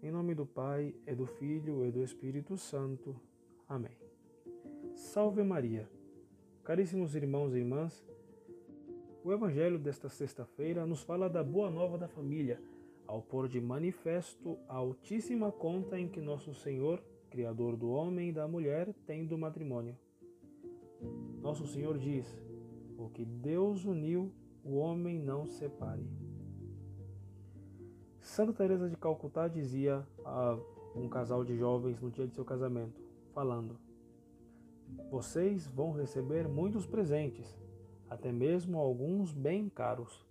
Em nome do Pai, e do Filho e do Espírito Santo. Amém. Salve Maria! Caríssimos irmãos e irmãs, o Evangelho desta sexta-feira nos fala da boa nova da família, ao pôr de manifesto a altíssima conta em que nosso Senhor, Criador do homem e da mulher, tem do matrimônio. Nosso Senhor diz: O que Deus uniu, o homem não separe. Santa Teresa de Calcutá dizia a um casal de jovens no dia de seu casamento, falando: Vocês vão receber muitos presentes, até mesmo alguns bem caros.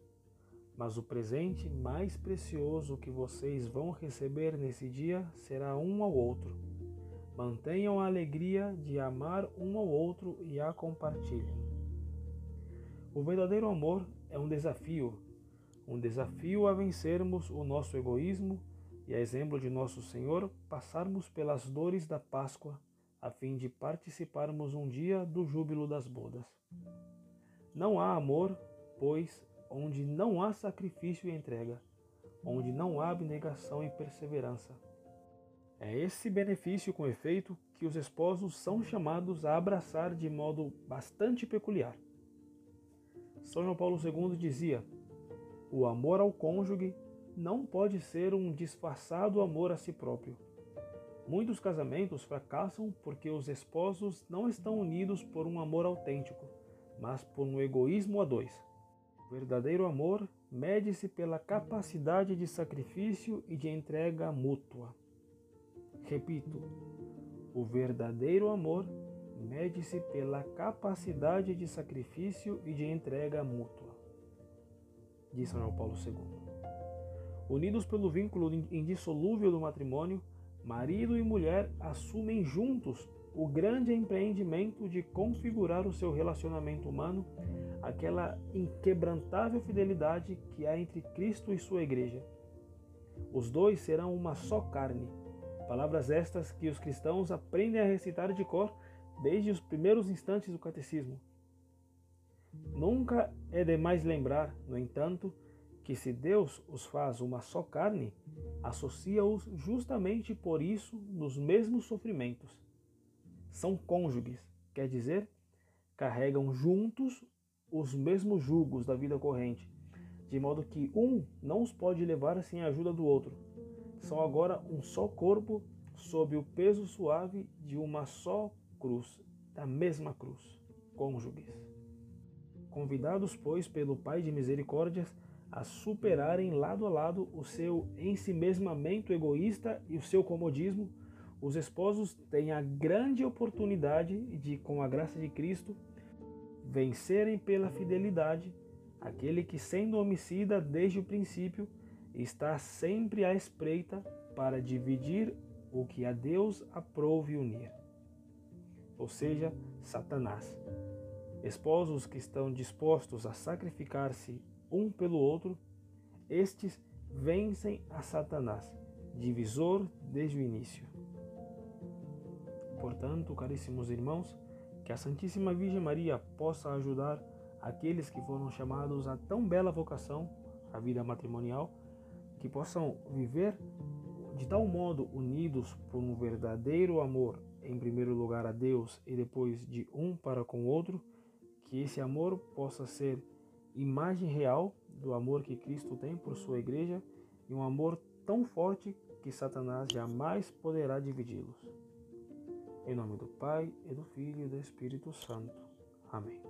Mas o presente mais precioso que vocês vão receber nesse dia será um ao outro. Mantenham a alegria de amar um ao outro e a compartilhem. O verdadeiro amor é um desafio um desafio a vencermos o nosso egoísmo e, a exemplo de nosso Senhor, passarmos pelas dores da Páscoa, a fim de participarmos um dia do júbilo das bodas. Não há amor, pois, onde não há sacrifício e entrega, onde não há abnegação e perseverança. É esse benefício, com efeito, que os esposos são chamados a abraçar de modo bastante peculiar. São João Paulo II dizia: o amor ao cônjuge não pode ser um disfarçado amor a si próprio. Muitos casamentos fracassam porque os esposos não estão unidos por um amor autêntico, mas por um egoísmo a dois. O verdadeiro amor mede-se pela capacidade de sacrifício e de entrega mútua. Repito, o verdadeiro amor mede-se pela capacidade de sacrifício e de entrega mútua diz São João Paulo II. Unidos pelo vínculo indissolúvel do matrimônio, marido e mulher assumem juntos o grande empreendimento de configurar o seu relacionamento humano, aquela inquebrantável fidelidade que há entre Cristo e sua igreja. Os dois serão uma só carne. Palavras estas que os cristãos aprendem a recitar de cor desde os primeiros instantes do catecismo. Nunca é demais lembrar, no entanto, que se Deus os faz uma só carne, associa-os justamente por isso nos mesmos sofrimentos. São cônjuges, quer dizer, carregam juntos os mesmos julgos da vida corrente, de modo que um não os pode levar sem a ajuda do outro. São agora um só corpo sob o peso suave de uma só cruz, da mesma cruz, cônjuges. Convidados, pois, pelo Pai de Misericórdias a superarem lado a lado o seu ensimesmamento egoísta e o seu comodismo, os esposos têm a grande oportunidade de, com a graça de Cristo, vencerem pela fidelidade aquele que, sendo homicida desde o princípio, está sempre à espreita para dividir o que a Deus aprove unir, ou seja, Satanás. Esposos que estão dispostos a sacrificar-se um pelo outro, estes vencem a Satanás, divisor desde o início. Portanto, caríssimos irmãos, que a Santíssima Virgem Maria possa ajudar aqueles que foram chamados a tão bela vocação, a vida matrimonial, que possam viver de tal modo unidos por um verdadeiro amor, em primeiro lugar a Deus e depois de um para com o outro que esse amor possa ser imagem real do amor que Cristo tem por sua igreja e um amor tão forte que Satanás jamais poderá dividi-los. Em nome do Pai, e do Filho e do Espírito Santo. Amém.